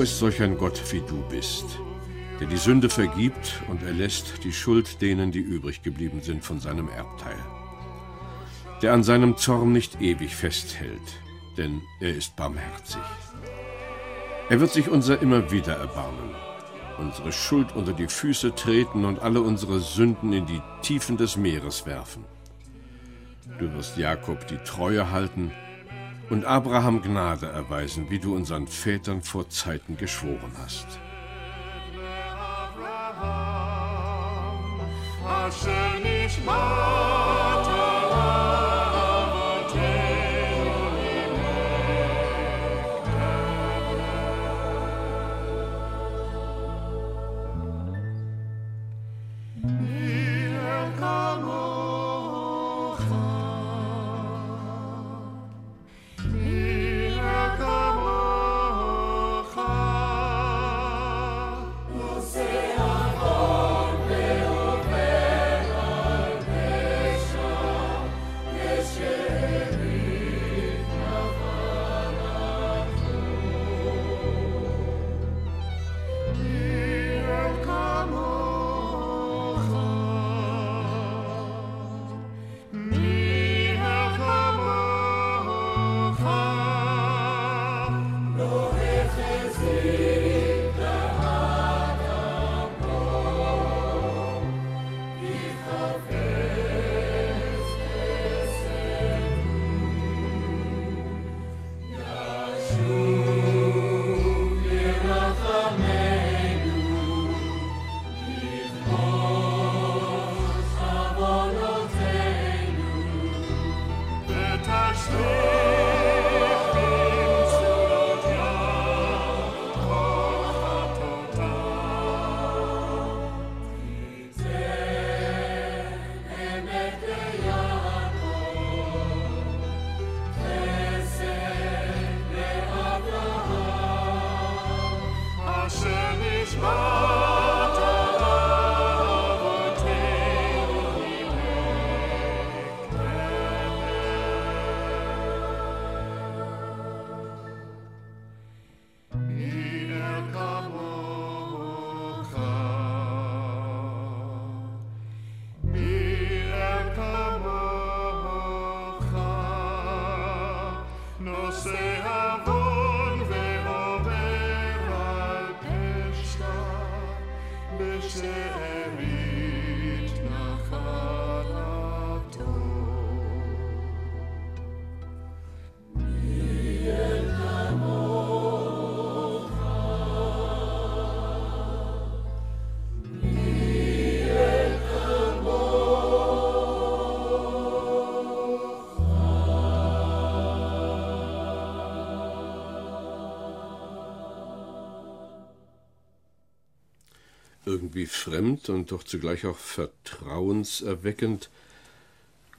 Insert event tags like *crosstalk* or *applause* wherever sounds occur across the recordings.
Wo ist solch ein Gott wie du bist, der die Sünde vergibt und erlässt die Schuld denen, die übrig geblieben sind von seinem Erbteil? Der an seinem Zorn nicht ewig festhält, denn er ist barmherzig. Er wird sich unser immer wieder erbarmen, unsere Schuld unter die Füße treten und alle unsere Sünden in die Tiefen des Meeres werfen. Du wirst Jakob die Treue halten und Abraham Gnade erweisen, wie du unseren Vätern vor Zeiten geschworen hast. Hashem irgendwie fremd und doch zugleich auch vertrauenserweckend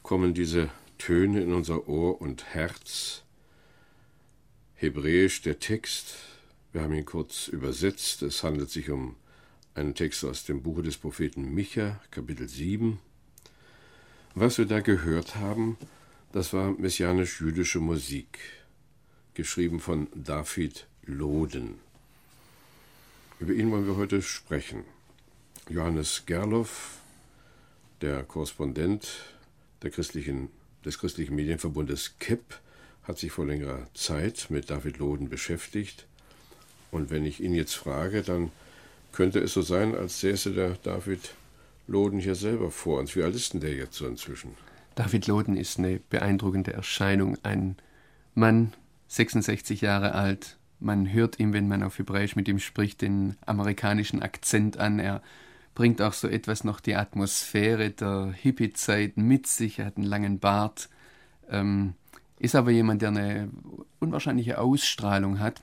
kommen diese Töne in unser Ohr und Herz. Hebräisch der Text, wir haben ihn kurz übersetzt, es handelt sich um einen Text aus dem Buche des Propheten Micha, Kapitel 7. Was wir da gehört haben, das war messianisch-jüdische Musik, geschrieben von David Loden. Über ihn wollen wir heute sprechen. Johannes Gerloff, der Korrespondent christlichen, des christlichen Medienverbundes KEP, hat sich vor längerer Zeit mit David Loden beschäftigt. Und wenn ich ihn jetzt frage, dann könnte es so sein, als säße der David Loden hier selber vor uns. Wie alt ist denn der jetzt so inzwischen? David Loden ist eine beeindruckende Erscheinung. Ein Mann, 66 Jahre alt. Man hört ihm, wenn man auf Hebräisch mit ihm spricht, den amerikanischen Akzent an. Er bringt auch so etwas noch die Atmosphäre der Hippie-Zeit mit sich. Er hat einen langen Bart, ähm, ist aber jemand, der eine unwahrscheinliche Ausstrahlung hat.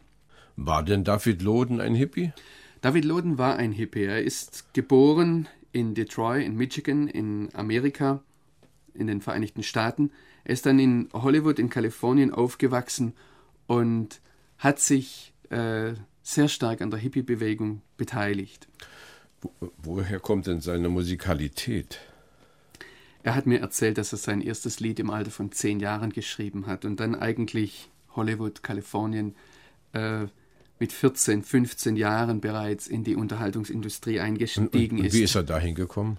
War denn David Loden ein Hippie? David Loden war ein Hippie. Er ist geboren in Detroit, in Michigan, in Amerika, in den Vereinigten Staaten. Er ist dann in Hollywood, in Kalifornien aufgewachsen und hat sich äh, sehr stark an der Hippie-Bewegung beteiligt. Woher kommt denn seine Musikalität? Er hat mir erzählt, dass er sein erstes Lied im Alter von zehn Jahren geschrieben hat und dann eigentlich Hollywood, Kalifornien, äh, mit 14, 15 Jahren bereits in die Unterhaltungsindustrie eingestiegen und, und ist. Wie ist er dahin gekommen?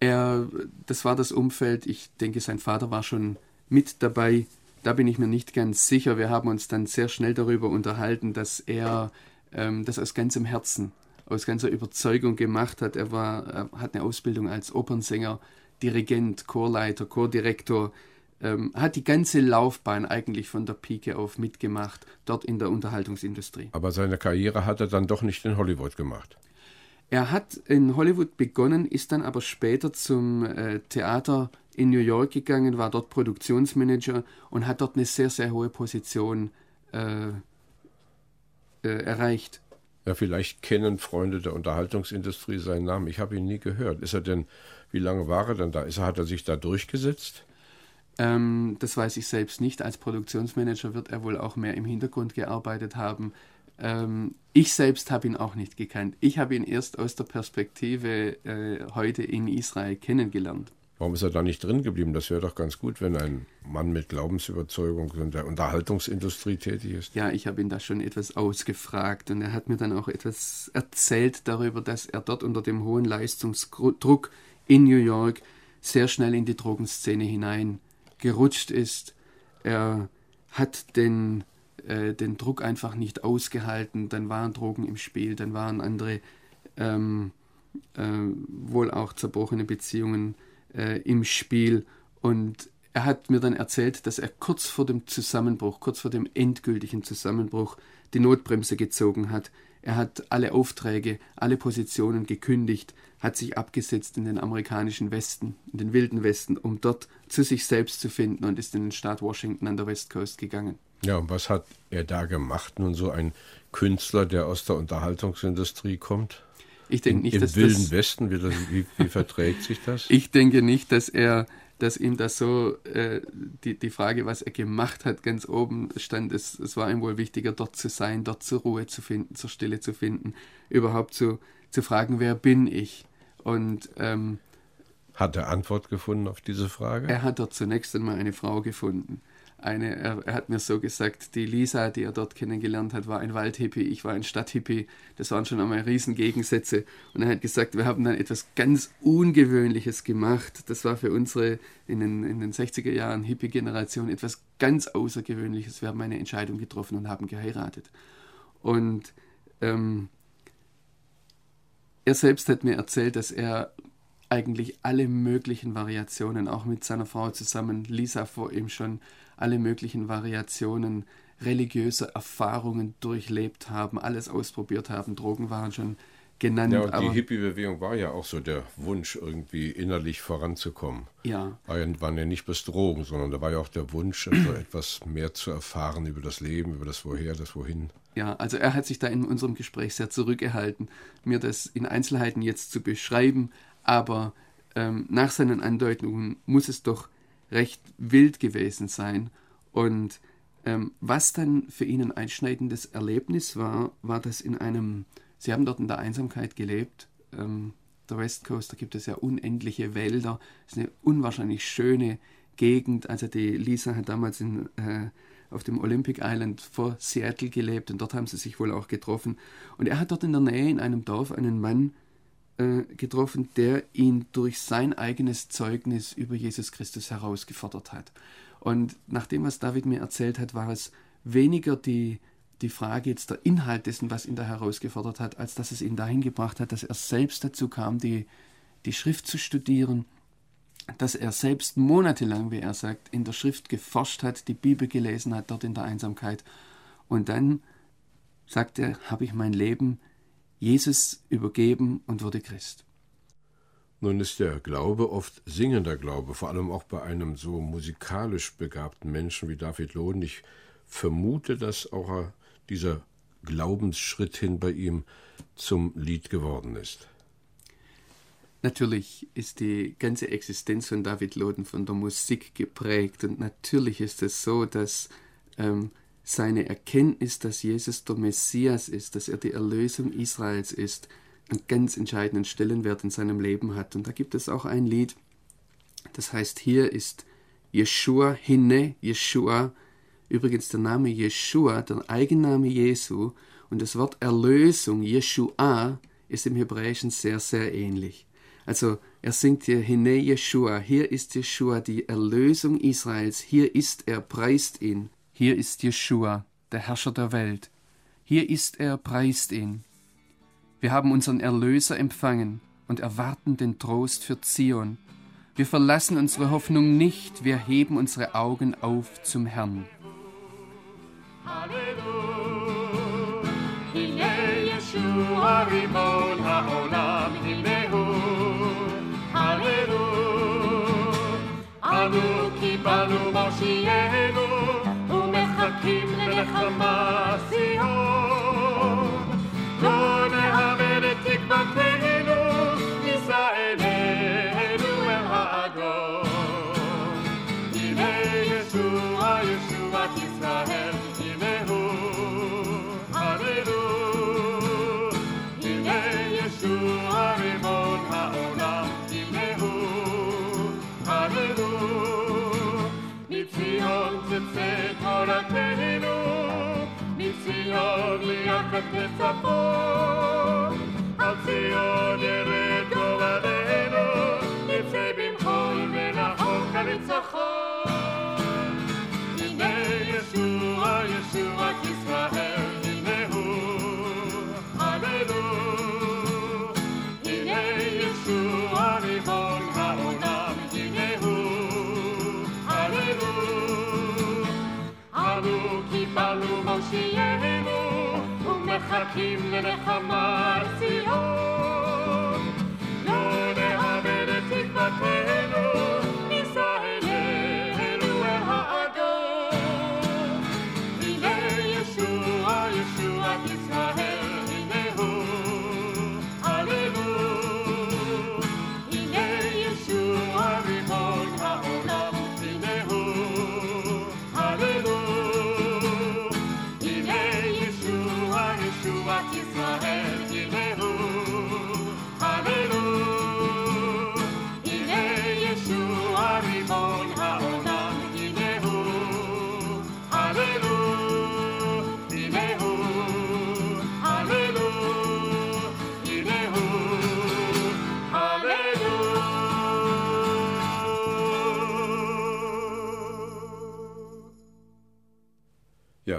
Er, das war das Umfeld, ich denke, sein Vater war schon mit dabei. Da bin ich mir nicht ganz sicher. Wir haben uns dann sehr schnell darüber unterhalten, dass er ähm, das aus ganzem Herzen, aus ganzer Überzeugung gemacht hat. Er, war, hat eine Ausbildung als Opernsänger, Dirigent, Chorleiter, Chordirektor, ähm, hat die ganze Laufbahn eigentlich von der Pike auf mitgemacht, dort in der Unterhaltungsindustrie. Aber seine Karriere hat er dann doch nicht in Hollywood gemacht. Er hat in Hollywood begonnen, ist dann aber später zum äh, Theater in New York gegangen, war dort Produktionsmanager und hat dort eine sehr, sehr hohe Position äh, äh, erreicht. Ja, vielleicht kennen Freunde der Unterhaltungsindustrie seinen Namen. Ich habe ihn nie gehört. Ist er denn, wie lange war er denn da? Ist er, hat er sich da durchgesetzt? Ähm, das weiß ich selbst nicht. Als Produktionsmanager wird er wohl auch mehr im Hintergrund gearbeitet haben. Ähm, ich selbst habe ihn auch nicht gekannt. Ich habe ihn erst aus der Perspektive äh, heute in Israel kennengelernt. Warum ist er da nicht drin geblieben? Das wäre doch ganz gut, wenn ein Mann mit Glaubensüberzeugung in der Unterhaltungsindustrie tätig ist. Ja, ich habe ihn da schon etwas ausgefragt und er hat mir dann auch etwas erzählt darüber, dass er dort unter dem hohen Leistungsdruck in New York sehr schnell in die Drogenszene hineingerutscht ist. Er hat den, äh, den Druck einfach nicht ausgehalten. Dann waren Drogen im Spiel, dann waren andere ähm, äh, wohl auch zerbrochene Beziehungen äh, im Spiel. Und er hat mir dann erzählt, dass er kurz vor dem Zusammenbruch, kurz vor dem endgültigen Zusammenbruch, die Notbremse gezogen hat. Er hat alle Aufträge, alle Positionen gekündigt, hat sich abgesetzt in den amerikanischen Westen, in den wilden Westen, um dort zu sich selbst zu finden und ist in den Staat Washington an der West Coast gegangen. Ja, und was hat er da gemacht? Nun so ein Künstler, der aus der Unterhaltungsindustrie kommt? Ich denke nicht, Im dass wilden das, Westen, wie, das, wie, wie verträgt sich das? Ich denke nicht, dass er, dass ihm das so äh, die, die Frage, was er gemacht hat, ganz oben stand. Es, es war ihm wohl wichtiger, dort zu sein, dort zur Ruhe zu finden, zur Stille zu finden, überhaupt zu, zu fragen, wer bin ich? Und ähm, hat er Antwort gefunden auf diese Frage? Er hat dort zunächst einmal eine Frau gefunden eine, er, er, hat mir so gesagt, die Lisa, die er dort kennengelernt hat, war ein Waldhippie, ich war ein Stadthippie. Das waren schon einmal Riesengegensätze. Und er hat gesagt, wir haben dann etwas ganz Ungewöhnliches gemacht. Das war für unsere in den, in den 60er Jahren Hippie-Generation etwas ganz Außergewöhnliches. Wir haben eine Entscheidung getroffen und haben geheiratet. Und ähm, er selbst hat mir erzählt, dass er eigentlich alle möglichen Variationen, auch mit seiner Frau zusammen, Lisa vor ihm schon, alle möglichen Variationen religiöser Erfahrungen durchlebt haben, alles ausprobiert haben. Drogen waren schon genannt. Ja, und die Hippie-Bewegung war ja auch so der Wunsch, irgendwie innerlich voranzukommen. Ja. War ja, waren ja nicht bloß Drogen, sondern da war ja auch der Wunsch, also *clears throat* etwas mehr zu erfahren über das Leben, über das Woher, das Wohin. Ja, also er hat sich da in unserem Gespräch sehr zurückgehalten, mir das in Einzelheiten jetzt zu beschreiben, aber ähm, nach seinen Andeutungen muss es doch recht wild gewesen sein. Und ähm, was dann für ihn ein einschneidendes Erlebnis war, war, dass in einem, sie haben dort in der Einsamkeit gelebt, ähm, der West Coast, da gibt es ja unendliche Wälder, es ist eine unwahrscheinlich schöne Gegend. Also die Lisa hat damals in, äh, auf dem Olympic Island vor Seattle gelebt und dort haben sie sich wohl auch getroffen. Und er hat dort in der Nähe in einem Dorf einen Mann äh, getroffen, der ihn durch sein eigenes Zeugnis über Jesus Christus herausgefordert hat. Und nach dem, was David mir erzählt hat, war es weniger die, die Frage jetzt der Inhalt dessen, was ihn da herausgefordert hat, als dass es ihn dahin gebracht hat, dass er selbst dazu kam, die, die Schrift zu studieren, dass er selbst monatelang, wie er sagt, in der Schrift geforscht hat, die Bibel gelesen hat, dort in der Einsamkeit. Und dann, sagt er, habe ich mein Leben Jesus übergeben und wurde Christ. Nun ist der Glaube oft singender Glaube, vor allem auch bei einem so musikalisch begabten Menschen wie David Lohn. Ich vermute, dass auch dieser Glaubensschritt hin bei ihm zum Lied geworden ist. Natürlich ist die ganze Existenz von David Loden von der Musik geprägt und natürlich ist es so, dass ähm, seine Erkenntnis, dass Jesus der Messias ist, dass er die Erlösung Israels ist, einen ganz entscheidenden Stellenwert in seinem Leben hat. Und da gibt es auch ein Lied, das heißt, hier ist Yeshua hinne, Yeshua, übrigens der Name Yeshua, der Eigenname Jesu, Und das Wort Erlösung, Yeshua, ist im Hebräischen sehr, sehr ähnlich. Also er singt hier Hine Yeshua, hier ist Yeshua, die Erlösung Israels, hier ist er, preist ihn. Hier ist Jeschua, der Herrscher der Welt. Hier ist er, preist ihn. Wir haben unseren Erlöser empfangen und erwarten den Trost für Zion. Wir verlassen unsere Hoffnung nicht, wir heben unsere Augen auf zum Herrn. Halleluja. Hallelujah. ומחכים לנחמה ציון. לא נאבד את תקוותנו, ancora te ne nu, mi Signor li accattezza po, al Signor di ritrovareno, e se bim hoi me la hoca nitzacho. Hine Yeshua, Yeshua Yisrael, hinehu, Alleluia. ומחכים לנחמה על ציון. לא נאבד את תקוותנו,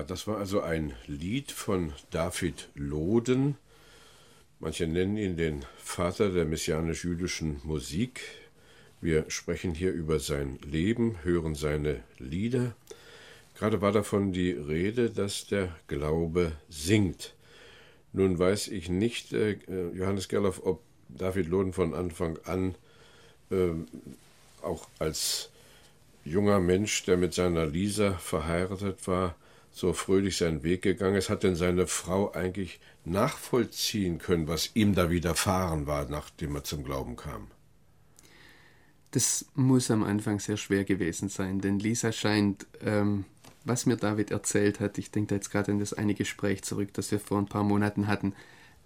Das war also ein Lied von David Loden. Manche nennen ihn den Vater der messianisch-jüdischen Musik. Wir sprechen hier über sein Leben, hören seine Lieder. Gerade war davon die Rede, dass der Glaube singt. Nun weiß ich nicht, äh, Johannes Gerloff, ob David Loden von Anfang an äh, auch als junger Mensch, der mit seiner Lisa verheiratet war, so fröhlich seinen Weg gegangen ist, hat denn seine Frau eigentlich nachvollziehen können, was ihm da widerfahren war, nachdem er zum Glauben kam? Das muss am Anfang sehr schwer gewesen sein, denn Lisa scheint, ähm, was mir David erzählt hat, ich denke da jetzt gerade an das eine Gespräch zurück, das wir vor ein paar Monaten hatten,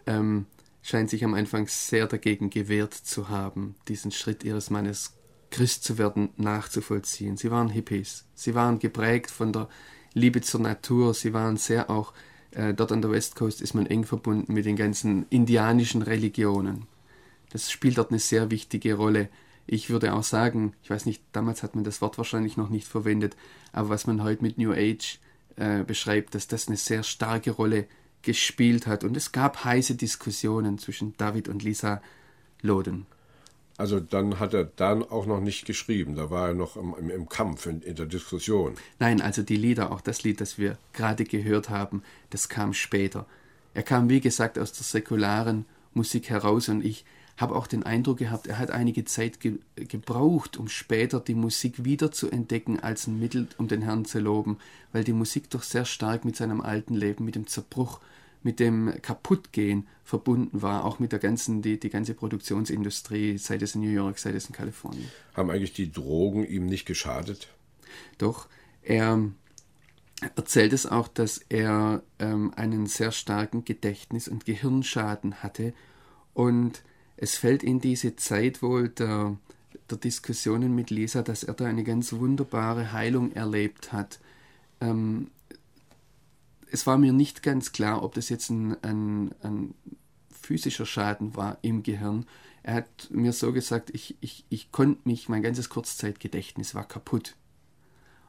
ähm, scheint sich am Anfang sehr dagegen gewehrt zu haben, diesen Schritt ihres Mannes, Christ zu werden, nachzuvollziehen. Sie waren Hippies, sie waren geprägt von der Liebe zur Natur, sie waren sehr auch, äh, dort an der West Coast ist man eng verbunden mit den ganzen indianischen Religionen. Das spielt dort eine sehr wichtige Rolle. Ich würde auch sagen, ich weiß nicht, damals hat man das Wort wahrscheinlich noch nicht verwendet, aber was man heute mit New Age äh, beschreibt, dass das eine sehr starke Rolle gespielt hat. Und es gab heiße Diskussionen zwischen David und Lisa Loden. Also dann hat er dann auch noch nicht geschrieben, da war er noch im, im, Kampf, in, in, der Diskussion. Nein, also die Lieder, auch das Lied, das wir gerade gehört haben, das kam später. Er kam, wie gesagt, aus der säkularen Musik heraus und ich habe auch den Eindruck gehabt, er hat einige Zeit ge gebraucht, um später die Musik wieder zu entdecken als ein Mittel, um den Herrn zu loben, weil die Musik doch sehr stark mit seinem alten Leben, mit dem Zerbruch, mit dem Kaputtgehen verbunden war, auch mit der ganzen, die, die ganze Produktionsindustrie, sei es in New York, sei es in Kalifornien. Haben eigentlich die Drogen ihm nicht geschadet? Doch, er erzählt es auch, dass er ähm, einen sehr starken Gedächtnis- und Gehirnschaden hatte und es fällt in diese Zeit wohl der, der Diskussionen mit Lisa, dass er da eine ganz wunderbare Heilung erlebt hat. Ähm, es war mir nicht ganz klar, ob das jetzt ein, ein, ein physischer Schaden war im Gehirn. Er hat mir so gesagt, ich, ich, ich konnte mich, mein ganzes Kurzzeitgedächtnis war kaputt.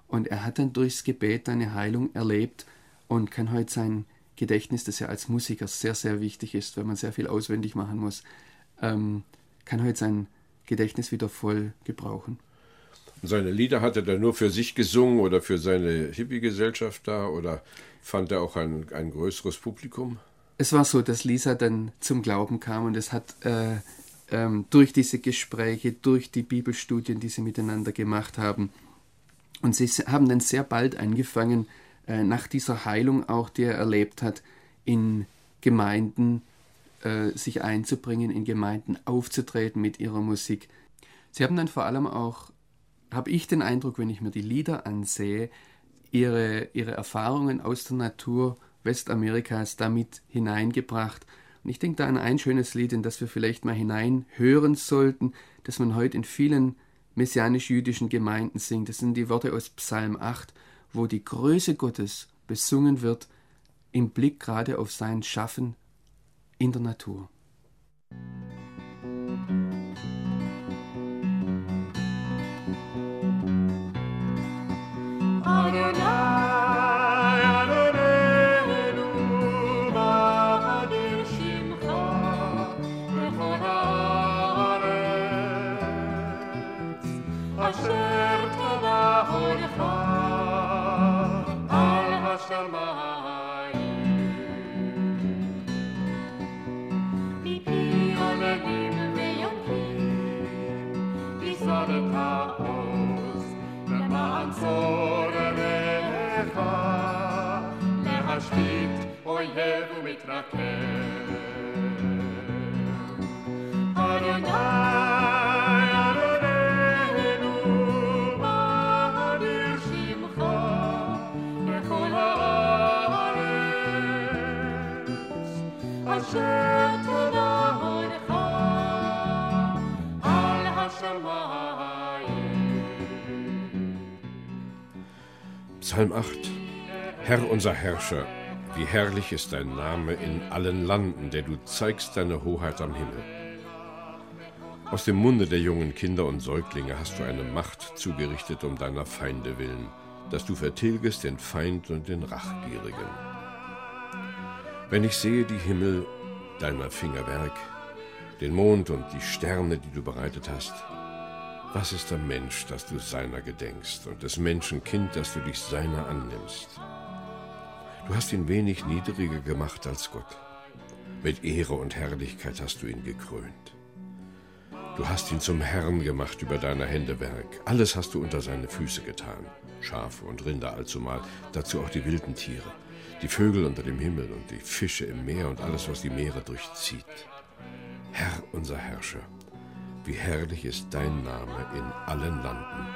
Und er hat dann durchs Gebet eine Heilung erlebt und kann heute sein Gedächtnis, das ja als Musiker sehr, sehr wichtig ist, wenn man sehr viel auswendig machen muss, ähm, kann heute sein Gedächtnis wieder voll gebrauchen. Seine Lieder hat er dann nur für sich gesungen oder für seine Hippie-Gesellschaft da oder fand er auch ein, ein größeres Publikum? Es war so, dass Lisa dann zum Glauben kam und es hat äh, ähm, durch diese Gespräche, durch die Bibelstudien, die sie miteinander gemacht haben, und sie haben dann sehr bald angefangen, äh, nach dieser Heilung auch, die er erlebt hat, in Gemeinden äh, sich einzubringen, in Gemeinden aufzutreten mit ihrer Musik. Sie haben dann vor allem auch, habe ich den Eindruck, wenn ich mir die Lieder ansehe, ihre, ihre Erfahrungen aus der Natur Westamerikas damit hineingebracht. Und ich denke da an ein schönes Lied, in das wir vielleicht mal hineinhören sollten, das man heute in vielen messianisch-jüdischen Gemeinden singt. Das sind die Worte aus Psalm 8, wo die Größe Gottes besungen wird im Blick gerade auf sein Schaffen in der Natur. Adonai, להשתית אויב ומתנכר. אדוני, אדוננו, מאדיר שמך בכל הארץ, אשר תדעונך על השמיים. Psalm 8 Herr unser Herrscher, wie herrlich ist dein Name in allen Landen, der du zeigst deine Hoheit am Himmel. Aus dem Munde der jungen Kinder und Säuglinge hast du eine Macht zugerichtet um deiner Feinde willen, dass du vertilgest den Feind und den Rachgierigen. Wenn ich sehe die Himmel, deiner Fingerwerk, den Mond und die Sterne, die du bereitet hast, was ist der Mensch, dass du seiner gedenkst, und des Menschen Kind, dass du dich seiner annimmst? Du hast ihn wenig niedriger gemacht als Gott. Mit Ehre und Herrlichkeit hast du ihn gekrönt. Du hast ihn zum Herrn gemacht über deiner Hände Werk. Alles hast du unter seine Füße getan. Schafe und Rinder allzumal, dazu auch die wilden Tiere, die Vögel unter dem Himmel und die Fische im Meer und alles, was die Meere durchzieht. Herr unser Herrscher, wie herrlich ist dein Name in allen Landen.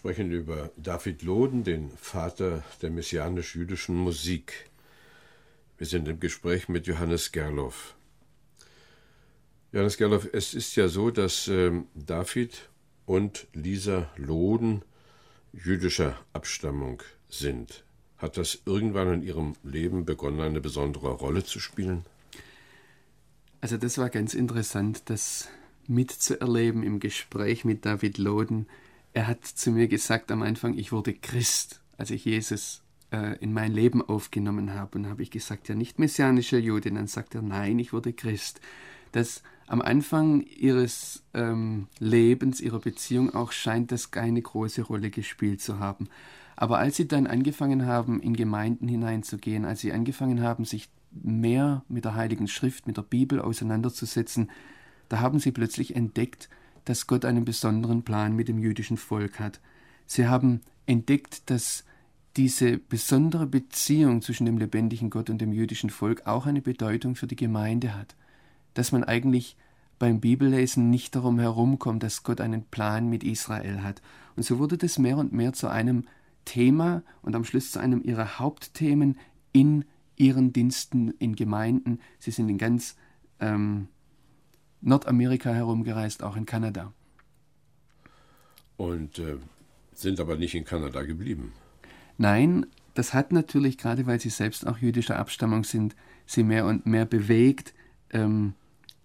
Sprechen über David Loden, den Vater der messianisch-jüdischen Musik. Wir sind im Gespräch mit Johannes Gerloff. Johannes Gerloff, es ist ja so, dass ähm, David und Lisa Loden jüdischer Abstammung sind. Hat das irgendwann in Ihrem Leben begonnen, eine besondere Rolle zu spielen? Also das war ganz interessant, das mitzuerleben im Gespräch mit David Loden. Er hat zu mir gesagt am Anfang, ich wurde Christ, als ich Jesus äh, in mein Leben aufgenommen habe. Und habe ich gesagt, ja nicht messianischer Jude. Und dann sagt er, nein, ich wurde Christ. Dass am Anfang ihres ähm, Lebens, ihrer Beziehung auch scheint das keine große Rolle gespielt zu haben. Aber als sie dann angefangen haben, in Gemeinden hineinzugehen, als sie angefangen haben, sich mehr mit der Heiligen Schrift, mit der Bibel auseinanderzusetzen, da haben sie plötzlich entdeckt, dass Gott einen besonderen Plan mit dem jüdischen Volk hat. Sie haben entdeckt, dass diese besondere Beziehung zwischen dem lebendigen Gott und dem jüdischen Volk auch eine Bedeutung für die Gemeinde hat. Dass man eigentlich beim Bibellesen nicht darum herumkommt, dass Gott einen Plan mit Israel hat. Und so wurde das mehr und mehr zu einem Thema und am Schluss zu einem ihrer Hauptthemen in ihren Diensten in Gemeinden. Sie sind in ganz ähm, Nordamerika herumgereist, auch in Kanada. Und äh, sind aber nicht in Kanada geblieben. Nein, das hat natürlich, gerade weil sie selbst auch jüdischer Abstammung sind, sie mehr und mehr bewegt. Ähm,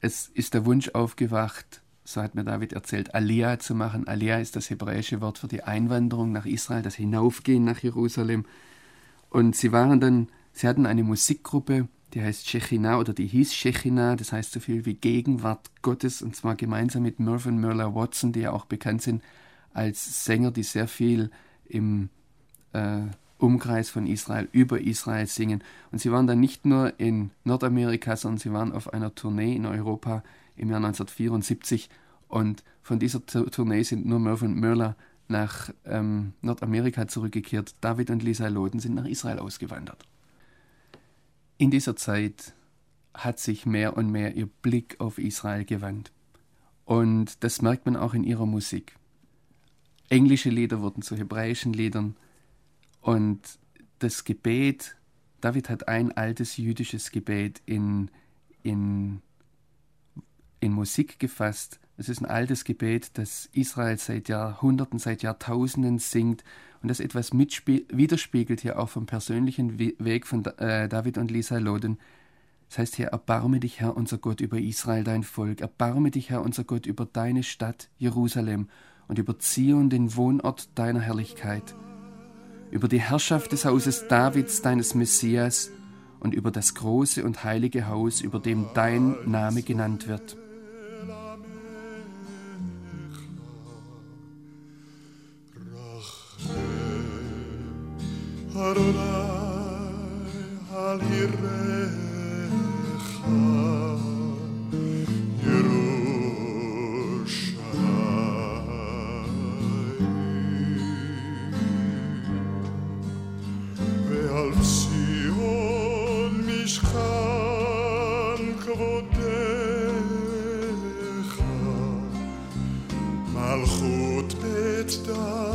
es ist der Wunsch aufgewacht, so hat mir David erzählt, Aliyah zu machen. Aliyah ist das hebräische Wort für die Einwanderung nach Israel, das Hinaufgehen nach Jerusalem. Und sie waren dann, sie hatten eine Musikgruppe, die heißt Shechina oder die hieß Shechina, das heißt so viel wie Gegenwart Gottes, und zwar gemeinsam mit Mervyn Merler Watson, die ja auch bekannt sind als Sänger, die sehr viel im äh, Umkreis von Israel über Israel singen. Und sie waren dann nicht nur in Nordamerika, sondern sie waren auf einer Tournee in Europa im Jahr 1974. Und von dieser Tournee sind nur Mervyn Merler nach ähm, Nordamerika zurückgekehrt. David und Lisa Loden sind nach Israel ausgewandert. In dieser Zeit hat sich mehr und mehr ihr Blick auf Israel gewandt. Und das merkt man auch in ihrer Musik. Englische Lieder wurden zu hebräischen Liedern. Und das Gebet, David hat ein altes jüdisches Gebet in, in, in Musik gefasst. Es ist ein altes Gebet, das Israel seit Jahrhunderten, seit Jahrtausenden singt und das etwas widerspiegelt hier auch vom persönlichen Weg von äh, David und Lisa Loden. Das heißt hier, erbarme dich, Herr, unser Gott, über Israel, dein Volk. Erbarme dich, Herr, unser Gott, über deine Stadt Jerusalem und über Zion, den Wohnort deiner Herrlichkeit. Über die Herrschaft des Hauses Davids, deines Messias, und über das große und heilige Haus, über dem dein Name genannt wird. אדוני על יראך ירושלים ועל ציון משכן כבודך מלכות בית דן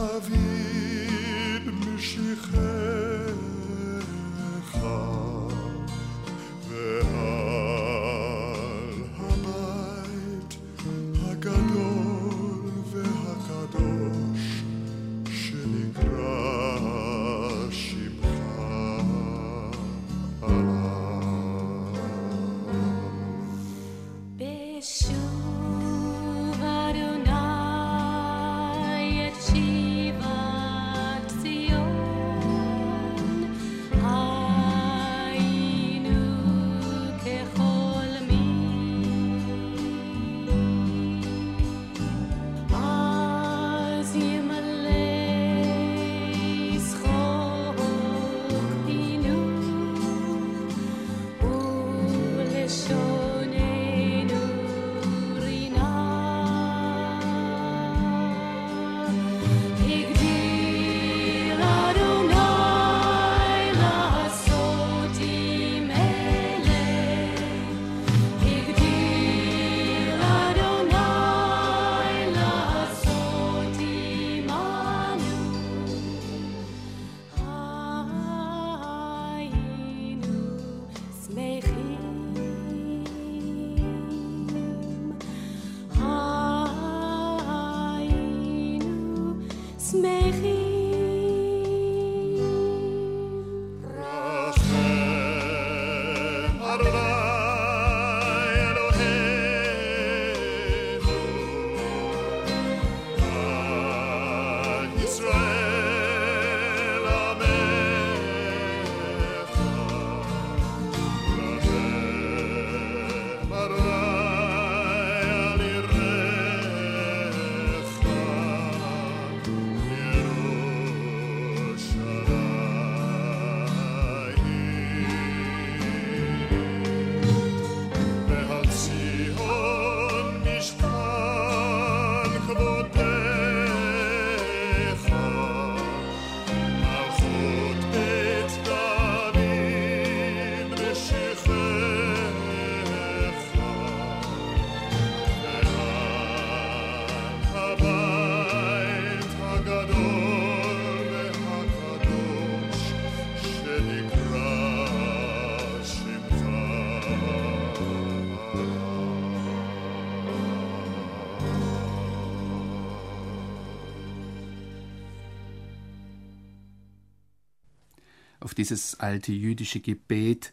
dieses alte jüdische Gebet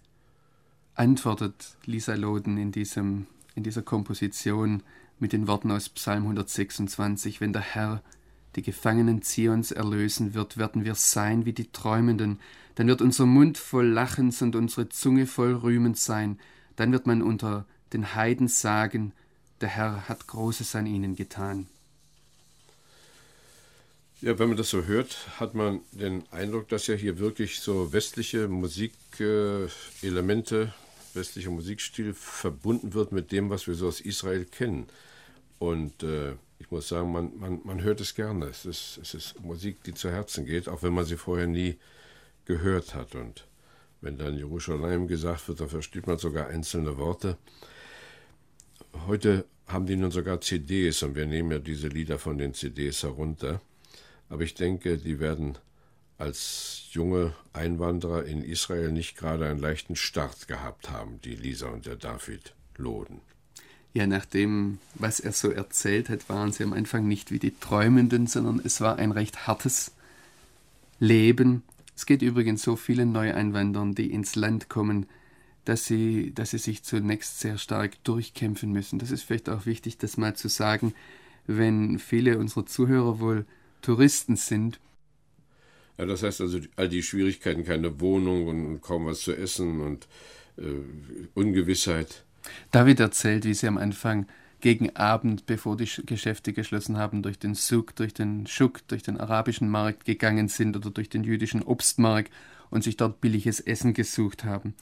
antwortet Lisa Loden in, diesem, in dieser Komposition mit den Worten aus Psalm 126, wenn der Herr die Gefangenen Zions erlösen wird, werden wir sein wie die Träumenden, dann wird unser Mund voll Lachens und unsere Zunge voll Rühmens sein, dann wird man unter den Heiden sagen, der Herr hat Großes an ihnen getan. Ja, wenn man das so hört, hat man den Eindruck, dass ja hier wirklich so westliche Musikelemente, westlicher Musikstil verbunden wird mit dem, was wir so aus Israel kennen. Und äh, ich muss sagen, man, man, man hört es gerne. Es ist, es ist Musik, die zu Herzen geht, auch wenn man sie vorher nie gehört hat. Und wenn dann Jerusalem gesagt wird, dann versteht man sogar einzelne Worte. Heute haben die nun sogar CDs und wir nehmen ja diese Lieder von den CDs herunter. Aber ich denke, die werden als junge Einwanderer in Israel nicht gerade einen leichten Start gehabt haben, die Lisa und der David Loden. Ja, nach dem, was er so erzählt hat, waren sie am Anfang nicht wie die Träumenden, sondern es war ein recht hartes Leben. Es geht übrigens so vielen Neueinwanderern, die ins Land kommen, dass sie, dass sie sich zunächst sehr stark durchkämpfen müssen. Das ist vielleicht auch wichtig, das mal zu sagen, wenn viele unserer Zuhörer wohl Touristen sind. Ja, das heißt also, all die Schwierigkeiten, keine Wohnung und kaum was zu essen und äh, Ungewissheit. David erzählt, wie sie am Anfang gegen Abend, bevor die Geschäfte geschlossen haben, durch den Suk, durch den Schuk, durch den arabischen Markt gegangen sind oder durch den jüdischen Obstmarkt und sich dort billiges Essen gesucht haben.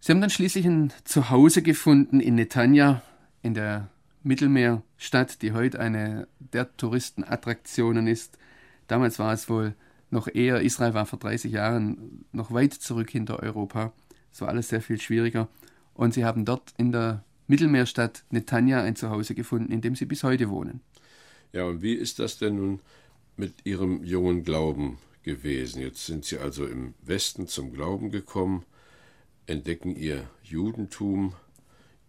Sie haben dann schließlich ein Zuhause gefunden in Netanya, in der Mittelmeerstadt, die heute eine der Touristenattraktionen ist. Damals war es wohl noch eher, Israel war vor 30 Jahren noch weit zurück hinter Europa. Es war alles sehr viel schwieriger. Und sie haben dort in der Mittelmeerstadt Netanya ein Zuhause gefunden, in dem sie bis heute wohnen. Ja, und wie ist das denn nun mit ihrem jungen Glauben gewesen? Jetzt sind sie also im Westen zum Glauben gekommen, entdecken ihr Judentum,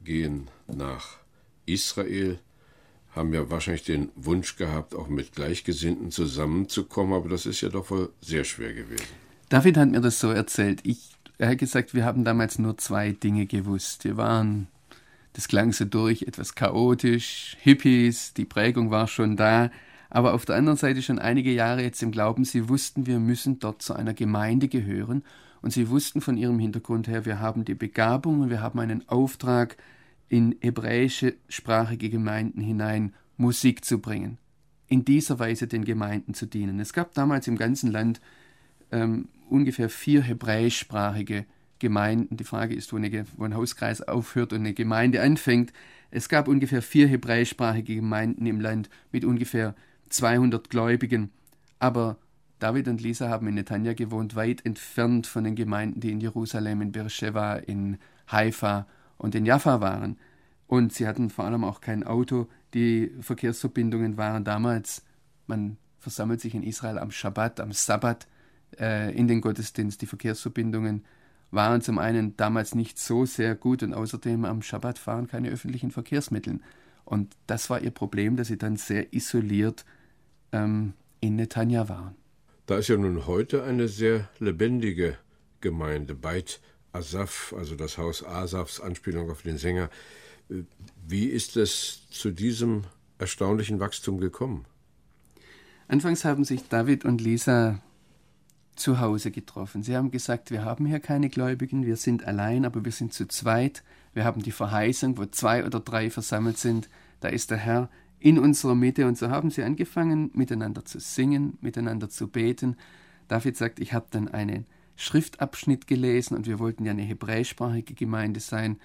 gehen nach Israel haben ja wahrscheinlich den Wunsch gehabt, auch mit Gleichgesinnten zusammenzukommen, aber das ist ja doch wohl sehr schwer gewesen. David hat mir das so erzählt. Ich, er hat gesagt, wir haben damals nur zwei Dinge gewusst. Wir waren, das klang so durch, etwas chaotisch, Hippies, die Prägung war schon da, aber auf der anderen Seite schon einige Jahre jetzt im Glauben, sie wussten, wir müssen dort zu einer Gemeinde gehören und sie wussten von ihrem Hintergrund her, wir haben die Begabung und wir haben einen Auftrag, in hebräische sprachige Gemeinden hinein Musik zu bringen, in dieser Weise den Gemeinden zu dienen. Es gab damals im ganzen Land ähm, ungefähr vier hebräischsprachige Gemeinden. Die Frage ist, wo, eine, wo ein Hauskreis aufhört und eine Gemeinde anfängt. Es gab ungefähr vier hebräischsprachige Gemeinden im Land mit ungefähr 200 Gläubigen. Aber David und Lisa haben in Netanya gewohnt, weit entfernt von den Gemeinden, die in Jerusalem, in Beersheba, in Haifa und in Jaffa waren. Und sie hatten vor allem auch kein Auto. Die Verkehrsverbindungen waren damals, man versammelt sich in Israel am Schabbat, am Sabbat äh, in den Gottesdienst. Die Verkehrsverbindungen waren zum einen damals nicht so sehr gut und außerdem am Schabbat fahren keine öffentlichen Verkehrsmittel. Und das war ihr Problem, dass sie dann sehr isoliert ähm, in Netanya waren. Da ist ja nun heute eine sehr lebendige Gemeinde, Beit Asaf, also das Haus Asafs, Anspielung auf den Sänger. Wie ist es zu diesem erstaunlichen Wachstum gekommen? Anfangs haben sich David und Lisa zu Hause getroffen. Sie haben gesagt, wir haben hier keine Gläubigen, wir sind allein, aber wir sind zu zweit. Wir haben die Verheißung, wo zwei oder drei versammelt sind, da ist der Herr in unserer Mitte. Und so haben sie angefangen, miteinander zu singen, miteinander zu beten. David sagt, ich habe dann einen Schriftabschnitt gelesen und wir wollten ja eine hebräischsprachige Gemeinde sein.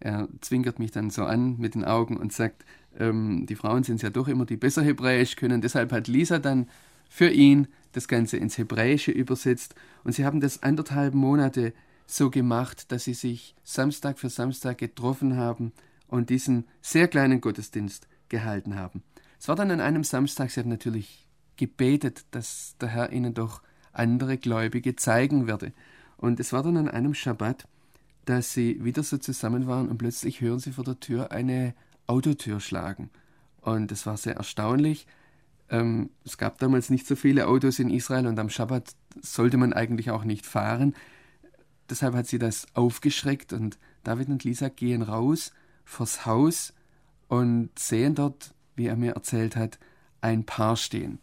Er zwinkert mich dann so an mit den Augen und sagt, ähm, die Frauen sind ja doch immer, die besser Hebräisch können. Deshalb hat Lisa dann für ihn das Ganze ins Hebräische übersetzt. Und sie haben das anderthalb Monate so gemacht, dass sie sich Samstag für Samstag getroffen haben und diesen sehr kleinen Gottesdienst gehalten haben. Es war dann an einem Samstag, sie haben natürlich gebetet, dass der Herr ihnen doch andere Gläubige zeigen werde. Und es war dann an einem Schabbat, dass sie wieder so zusammen waren und plötzlich hören sie vor der Tür eine Autotür schlagen. Und es war sehr erstaunlich. Ähm, es gab damals nicht so viele Autos in Israel und am Schabbat sollte man eigentlich auch nicht fahren. Deshalb hat sie das aufgeschreckt und David und Lisa gehen raus vors Haus und sehen dort, wie er mir erzählt hat, ein Paar stehen,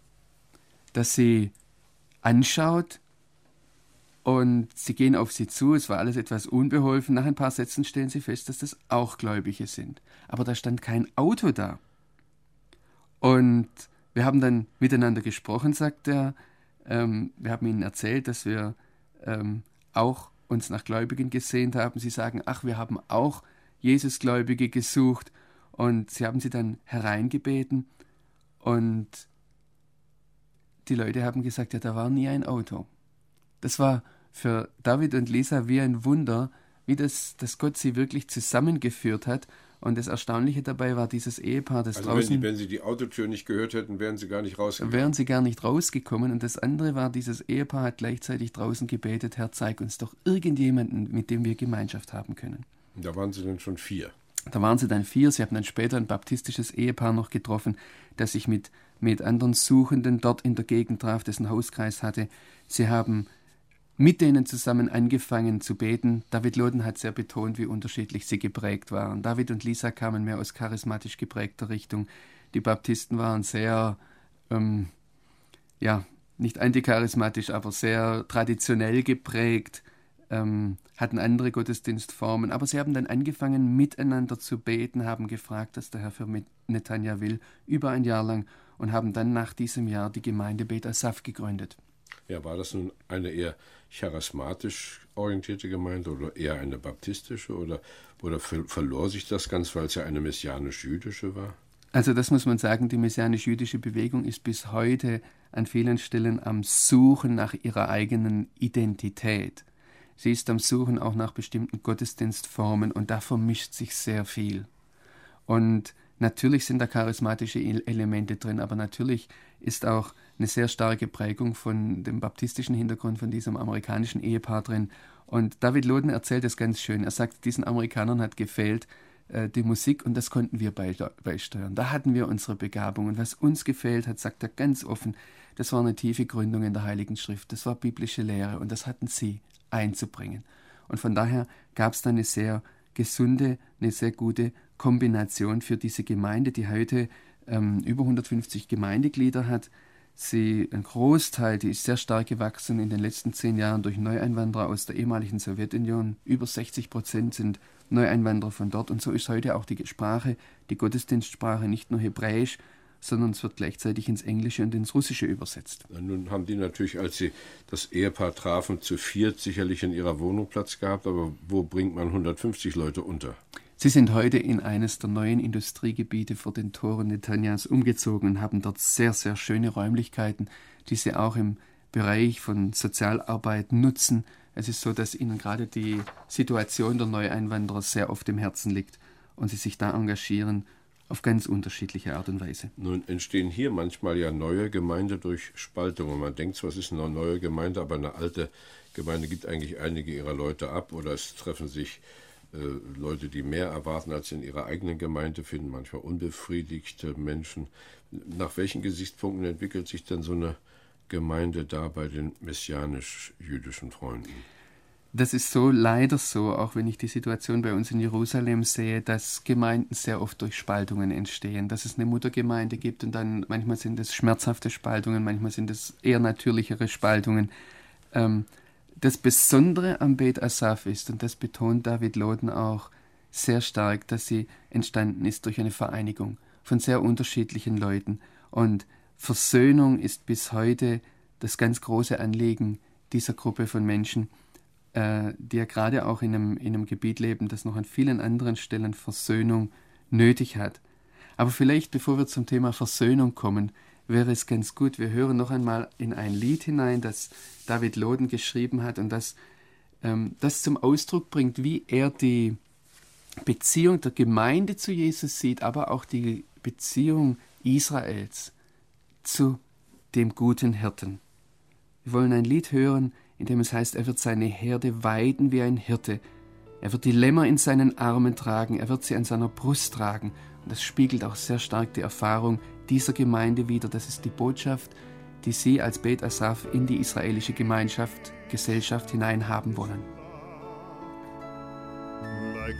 das sie anschaut und sie gehen auf sie zu. Es war alles etwas unbeholfen. Nach ein paar Sätzen stellen sie fest, dass das auch Gläubige sind. Aber da stand kein Auto da. Und wir haben dann miteinander gesprochen, sagt er. Ähm, wir haben ihnen erzählt, dass wir ähm, auch uns nach Gläubigen gesehnt haben. Sie sagen, ach, wir haben auch Jesusgläubige gesucht und sie haben sie dann hereingebeten und die Leute haben gesagt, ja, da war nie ein Auto. Das war für David und Lisa wie ein Wunder, wie das, dass Gott sie wirklich zusammengeführt hat. Und das Erstaunliche dabei war dieses Ehepaar, das also draußen. Wenn, die, wenn sie die Autotür nicht gehört hätten, wären sie gar nicht rausgekommen. Wären sie gar nicht rausgekommen. Und das andere war, dieses Ehepaar hat gleichzeitig draußen gebetet: Herr, zeig uns doch irgendjemanden, mit dem wir Gemeinschaft haben können. Da waren sie dann schon vier. Da waren sie dann vier. Sie haben dann später ein baptistisches Ehepaar noch getroffen, das sich mit, mit anderen Suchenden dort in der Gegend traf, dessen Hauskreis hatte. Sie haben mit denen zusammen angefangen zu beten. David Loden hat sehr betont, wie unterschiedlich sie geprägt waren. David und Lisa kamen mehr aus charismatisch geprägter Richtung. Die Baptisten waren sehr, ähm, ja, nicht anticharismatisch, aber sehr traditionell geprägt ähm, hatten andere Gottesdienstformen, aber sie haben dann angefangen, miteinander zu beten, haben gefragt, was der Herr für Netanya will, über ein Jahr lang und haben dann nach diesem Jahr die Gemeinde Bet Asaf gegründet. Ja, war das nun eine eher charismatisch orientierte Gemeinde oder eher eine baptistische oder, oder verlor sich das ganz, weil es ja eine messianisch-jüdische war? Also das muss man sagen, die messianisch-jüdische Bewegung ist bis heute an vielen Stellen am Suchen nach ihrer eigenen Identität. Sie ist am Suchen auch nach bestimmten Gottesdienstformen und da vermischt sich sehr viel. Und natürlich sind da charismatische Elemente drin, aber natürlich ist auch eine sehr starke Prägung von dem baptistischen Hintergrund von diesem amerikanischen Ehepaar drin. Und David Loden erzählt es ganz schön. Er sagt, diesen Amerikanern hat gefehlt äh, die Musik und das konnten wir beisteuern. Da hatten wir unsere Begabung. Und was uns gefehlt hat, sagt er ganz offen, das war eine tiefe Gründung in der Heiligen Schrift. Das war biblische Lehre und das hatten sie einzubringen. Und von daher gab es da eine sehr gesunde, eine sehr gute Kombination für diese Gemeinde, die heute ähm, über 150 Gemeindeglieder hat. Sie, ein Großteil, die ist sehr stark gewachsen in den letzten zehn Jahren durch Neueinwanderer aus der ehemaligen Sowjetunion. Über 60 Prozent sind Neueinwanderer von dort. Und so ist heute auch die Sprache, die Gottesdienstsprache nicht nur Hebräisch, sondern es wird gleichzeitig ins Englische und ins Russische übersetzt. Nun haben die natürlich, als sie das Ehepaar trafen, zu viert sicherlich in ihrer Wohnung Platz gehabt, aber wo bringt man 150 Leute unter? Sie sind heute in eines der neuen Industriegebiete vor den Toren Netanyas umgezogen und haben dort sehr, sehr schöne Räumlichkeiten, die sie auch im Bereich von Sozialarbeit nutzen. Es ist so, dass ihnen gerade die Situation der Neueinwanderer sehr auf dem Herzen liegt und sie sich da engagieren auf ganz unterschiedliche Art und Weise. Nun entstehen hier manchmal ja neue Gemeinden durch Spaltungen. Man denkt zwar, es ist eine neue Gemeinde, aber eine alte Gemeinde gibt eigentlich einige ihrer Leute ab oder es treffen sich Äh, Leute, die mehr erwarten als in ihrer eigenen Gemeinde finden, manchmal unbefriedigte Menschen. Nach welchen Gesichtspunkten entwickelt sich denn so eine Gemeinde da bei den messianisch-jüdischen Freunden? Das ist so leider so, auch wenn ich die Situation bei uns in Jerusalem sehe, dass Gemeinden sehr oft durch Spaltungen entstehen, dass es eine Muttergemeinde gibt und dann manchmal sind es schmerzhafte Spaltungen, manchmal sind es eher natürlichere Spaltungen. Ähm, das Besondere am Bet Asaf ist, und das betont David Loden auch sehr stark, dass sie entstanden ist durch eine Vereinigung von sehr unterschiedlichen Leuten. Und Versöhnung ist bis heute das ganz große Anliegen dieser Gruppe von Menschen äh, die ja gerade auch in einem, in einem Gebiet leben, das noch an vielen anderen Stellen Versöhnung nötig hat. Aber vielleicht, bevor wir zum Thema Versöhnung kommen, wäre es ganz gut, wir hören noch einmal in ein Lied hinein, das David Loden geschrieben hat und das, ähm, das zum Ausdruck bringt, wie er die Beziehung der Gemeinde zu Jesus sieht, aber auch die Beziehung Israels zu dem guten Hirten. Wir wollen ein Lied hören, in dem es heißt, er wird seine Herde weiden wie ein Hirte. Er wird die Lämmer in seinen Armen tragen, er wird sie an seiner Brust tragen. Und das spiegelt auch sehr stark die Erfahrung dieser Gemeinde wider. Das ist die Botschaft, die sie als Bet Asaf in die israelische Gemeinschaft, Gesellschaft hineinhaben wollen. Like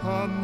upon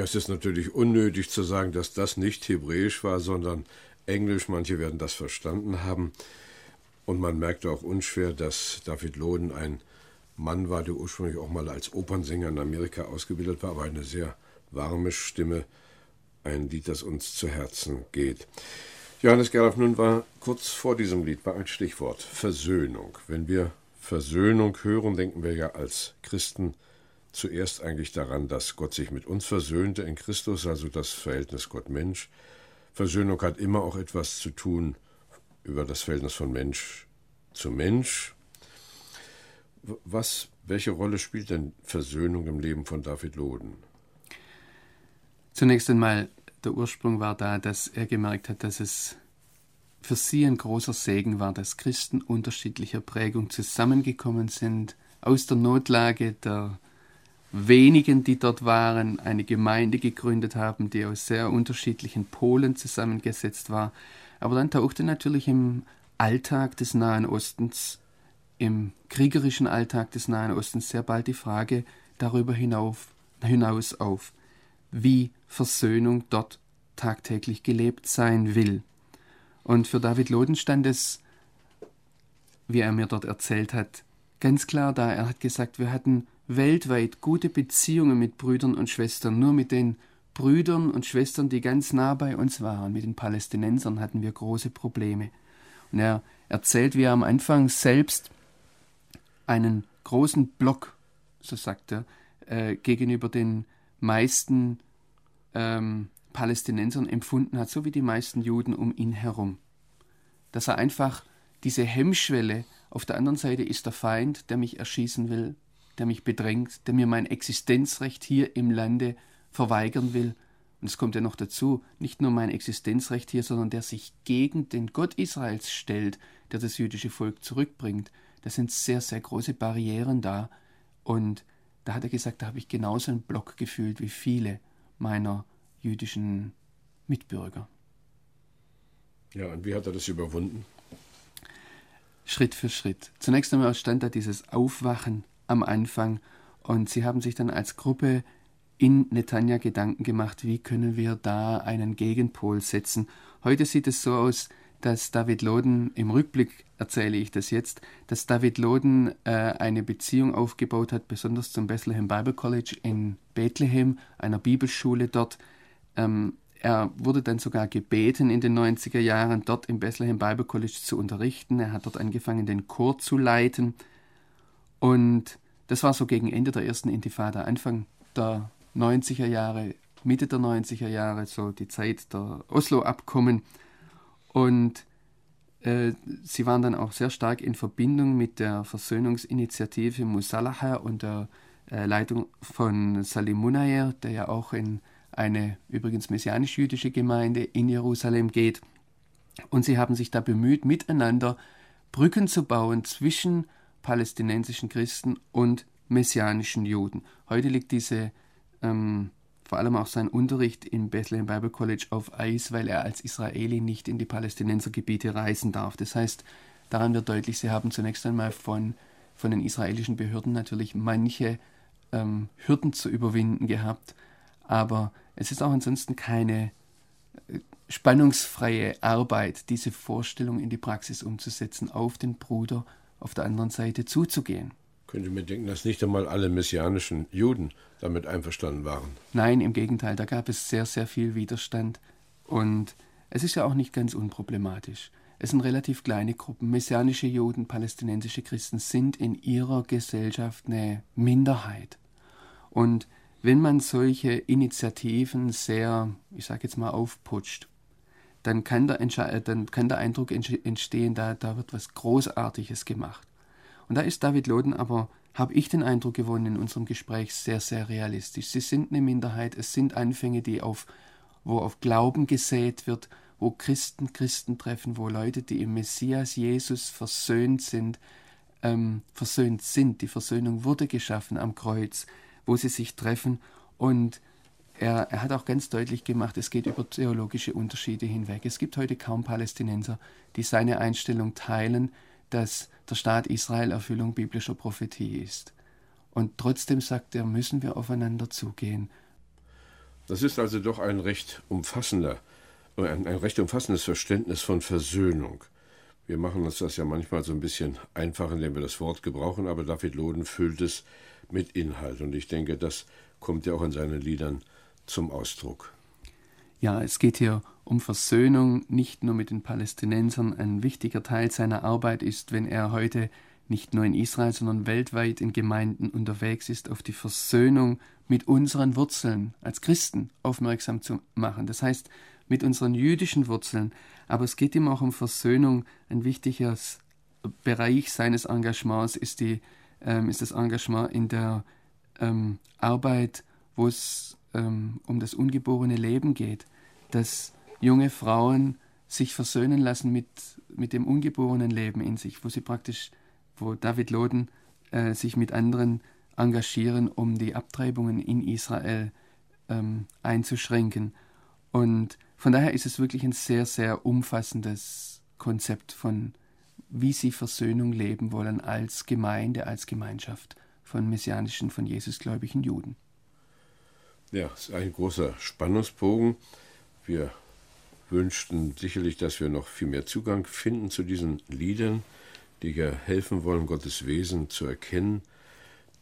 Ja, es ist natürlich unnötig zu sagen, dass das nicht hebräisch war, sondern Englisch, manche werden das verstanden haben. Und man merkte auch unschwer, dass David Loden ein Mann war, der ursprünglich auch mal als Opernsänger in Amerika ausgebildet war, aber eine sehr warme Stimme, ein Lied, das uns zu Herzen geht. Johannes Gerloff, nun war kurz vor diesem Lied war ein Stichwort Versöhnung. Wenn wir Versöhnung hören, denken wir ja als Christen zuerst eigentlich daran, dass Gott sich mit uns versöhnte in Christus, also das Verhältnis Gott-Mensch. Versöhnung hat immer auch etwas zu tun über das Verhältnis von Mensch zu Mensch. Was, welche Rolle spielt denn Versöhnung im Leben von David Loden? Zunächst einmal, der Ursprung war da, dass er gemerkt hat, dass es für sie ein großer Segen war, dass Christen unterschiedlicher Prägung zusammengekommen sind, aus der Notlage der wenigen, die dort waren, eine Gemeinde gegründet haben, die aus sehr unterschiedlichen Polen zusammengesetzt war. Aber dann tauchte natürlich im Alltag des Nahen Ostens, im kriegerischen Alltag des Nahen Ostens sehr bald die Frage darüber hinauf, hinaus auf, wie Versöhnung dort tagtäglich gelebt sein will. Und für David Loden stand es, wie er mir dort erzählt hat, ganz klar da. Er hat gesagt, wir hatten weltweit gute Beziehungen mit Brüdern und Schwestern. Nur mit den Brüdern und Schwestern, die ganz nah bei uns waren, mit den Palästinensern, hatten wir große Probleme. Und er erzählt, wie er am Anfang selbst einen großen Block, so sagt er, äh, gegenüber den meisten ähm, Palästinensern empfunden hat, so wie die meisten Juden um ihn herum. Dass er einfach diese Hemmschwelle, auf der anderen Seite ist der Feind, der mich erschießen will, der mich bedrängt, der mir mein Existenzrecht hier im Lande verweigern will. Und es kommt ja noch dazu, nicht nur mein Existenzrecht hier, sondern der sich gegen den Gott Israels stellt, der das jüdische Volk zurückbringt. Da sind sehr, sehr große Barrieren da. Und da hat er gesagt, da habe ich genauso einen Block gefühlt wie viele meiner jüdischen Mitbürger. Ja, und wie hat er das überwunden? Schritt für Schritt. Zunächst einmal stand da dieses Aufwachen am Anfang und sie haben sich dann als Gruppe in Netanya Gedanken gemacht, wie können wir da einen Gegenpol setzen. Heute sieht es so aus, dass David Loden, im Rückblick erzähle ich das jetzt, dass David Loden äh, eine Beziehung aufgebaut hat, besonders zum Bethlehem Bible College in Bethlehem, einer Bibelschule dort. Ähm, er wurde dann sogar gebeten, in den 90er Jahren dort im Bethlehem Bible College zu unterrichten. Er hat dort angefangen, den Chor zu leiten. Und das war so gegen Ende der ersten Intifada, Anfang der 90er Jahre, Mitte der 90er Jahre, so die Zeit der Oslo-Abkommen. Und äh, sie waren dann auch sehr stark in Verbindung mit der Versöhnungsinitiative Musalaha und der äh, Leitung von Salim Munayer, der ja auch in eine übrigens messianisch-jüdische Gemeinde in Jerusalem geht. Und sie haben sich da bemüht, miteinander Brücken zu bauen zwischen palästinensischen Christen und messianischen Juden. Heute liegt diese ähm, vor allem auch sein Unterricht im Bethlehem Bible College auf Eis, weil er als Israeli nicht in die Palästinensergebiete reisen darf. Das heißt, daran wird deutlich, sie haben zunächst einmal von, von den israelischen Behörden natürlich manche ähm, Hürden zu überwinden gehabt, aber es ist auch ansonsten keine äh, spannungsfreie Arbeit, diese Vorstellung in die Praxis umzusetzen, auf den Bruder auf der anderen Seite zuzugehen. Könnte mir denken, dass nicht einmal alle messianischen Juden damit einverstanden waren. Nein, im Gegenteil, da gab es sehr, sehr viel Widerstand. Und es ist ja auch nicht ganz unproblematisch. Es sind relativ kleine Gruppen. Messianische Juden, palästinensische Christen sind in ihrer Gesellschaft eine Minderheit. Und wenn man solche Initiativen sehr, ich sage jetzt mal, aufputscht, dann kann der, dann kann der Eindruck entstehen, da, da wird was Großartiges gemacht. Und da ist David Loden aber, habe ich den Eindruck gewonnen in unserem Gespräch, sehr, sehr realistisch. Sie sind eine Minderheit, es sind Anfänge, die auf, wo auf Glauben gesät wird, wo Christen Christen treffen, wo Leute, die im Messias Jesus versöhnt sind, ähm, versöhnt sind. Die Versöhnung wurde geschaffen am Kreuz, wo sie sich treffen und er, er, hat auch ganz deutlich gemacht, es geht über theologische Unterschiede hinweg. Es gibt heute kaum Palästinenser, die seine Einstellung teilen, dass der Staat Israel Erfüllung biblischer Prophetie ist. Und trotzdem sagt er, müssen wir aufeinander zugehen. Das ist also doch ein recht umfassender ein, ein recht umfassendes Verständnis von Versöhnung. Wir machen uns das ja manchmal so ein bisschen einfach, indem wir das Wort gebrauchen, aber David Loden füllt es mit Inhalt. Und ich denke, das kommt ja auch in seinen Liedern zum Ausdruck. Ja, es geht hier um Versöhnung, nicht nur mit den Palästinensern. Ein wichtiger Teil seiner Arbeit ist, wenn er heute nicht nur in Israel, sondern weltweit in Gemeinden unterwegs ist, auf die Versöhnung mit unseren Wurzeln als Christen aufmerksam zu machen. Das heißt, mit unseren jüdischen Wurzeln. Aber es geht ihm auch um Versöhnung. Ein wichtiger Bereich seines Engagements ist, die, ähm, ist das Engagement in der ähm, Arbeit, wo es ähm, um das ungeborene Leben geht, dass junge Frauen sich versöhnen lassen mit, mit dem ungeborenen Leben in sich, wo sie praktisch, wo David Loden äh, sich mit anderen engagieren, um die Abtreibungen in Israel ähm, einzuschränken. Und von daher ist es wirklich ein sehr, sehr umfassendes Konzept von, wie sie Versöhnung leben wollen als Gemeinde, als Gemeinschaft von messianischen, von Jesusgläubigen Juden. Ja, es ist ein großer Spannungsbogen. Wir wünschten sicherlich, dass wir noch viel mehr Zugang finden zu diesen Liedern, die ja helfen wollen, Gottes Wesen zu erkennen,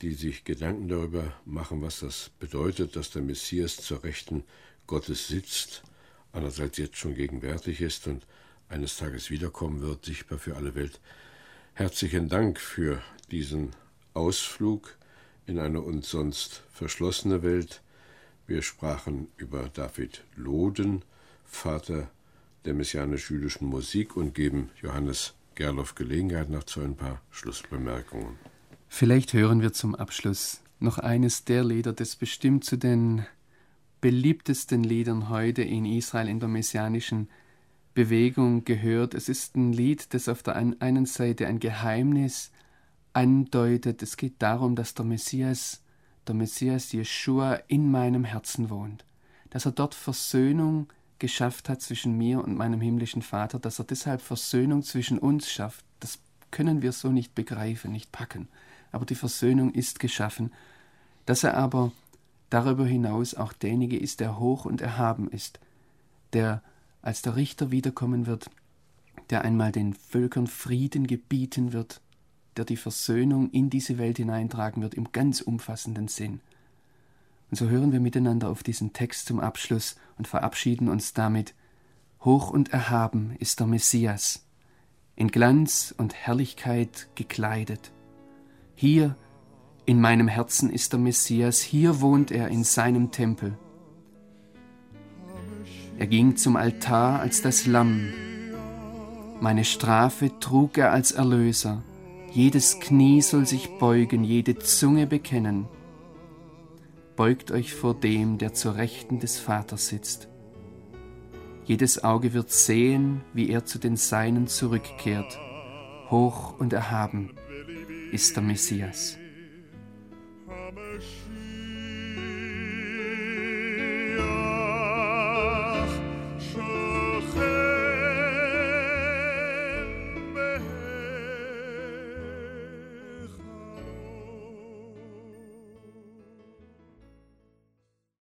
die sich Gedanken darüber machen, was das bedeutet, dass der Messias zur Rechten Gottes sitzt, einerseits jetzt schon gegenwärtig ist und eines Tages wiederkommen wird, sichtbar für alle Welt. Herzlichen Dank für diesen Ausflug in eine uns sonst verschlossene Welt, wir sprachen über David Loden, Vater der messianisch-jüdischen Musik, und geben Johannes Gerloff Gelegenheit noch zu ein paar Schlussbemerkungen. Vielleicht hören wir zum Abschluss noch eines der Lieder, das bestimmt zu den beliebtesten Liedern heute in Israel in der messianischen Bewegung gehört. Es ist ein Lied, das auf der einen Seite ein Geheimnis andeutet. Es geht darum, dass der Messias der Messias Jeschua in meinem Herzen wohnt, dass er dort Versöhnung geschafft hat zwischen mir und meinem himmlischen Vater, dass er deshalb Versöhnung zwischen uns schafft, das können wir so nicht begreifen, nicht packen. Aber die Versöhnung ist geschaffen, dass er aber darüber hinaus auch derjenige ist, der hoch und erhaben ist, der als der Richter wiederkommen wird, der einmal den Völkern Frieden gebieten wird, der die Versöhnung in diese Welt hineintragen wird, im ganz umfassenden Sinn. Und so hören wir miteinander auf diesen Text zum Abschluss und verabschieden uns damit. Hoch und erhaben ist der Messias, in Glanz und Herrlichkeit gekleidet. Hier in meinem Herzen ist der Messias, hier wohnt er in seinem Tempel. Er ging zum Altar als das Lamm, meine Strafe trug er als Erlöser. Jedes Knie soll sich beugen, jede Zunge bekennen. Beugt euch vor dem, der zur Rechten des Vaters sitzt. Jedes Auge wird sehen, wie er zu den Seinen zurückkehrt. Hoch und erhaben ist der Messias.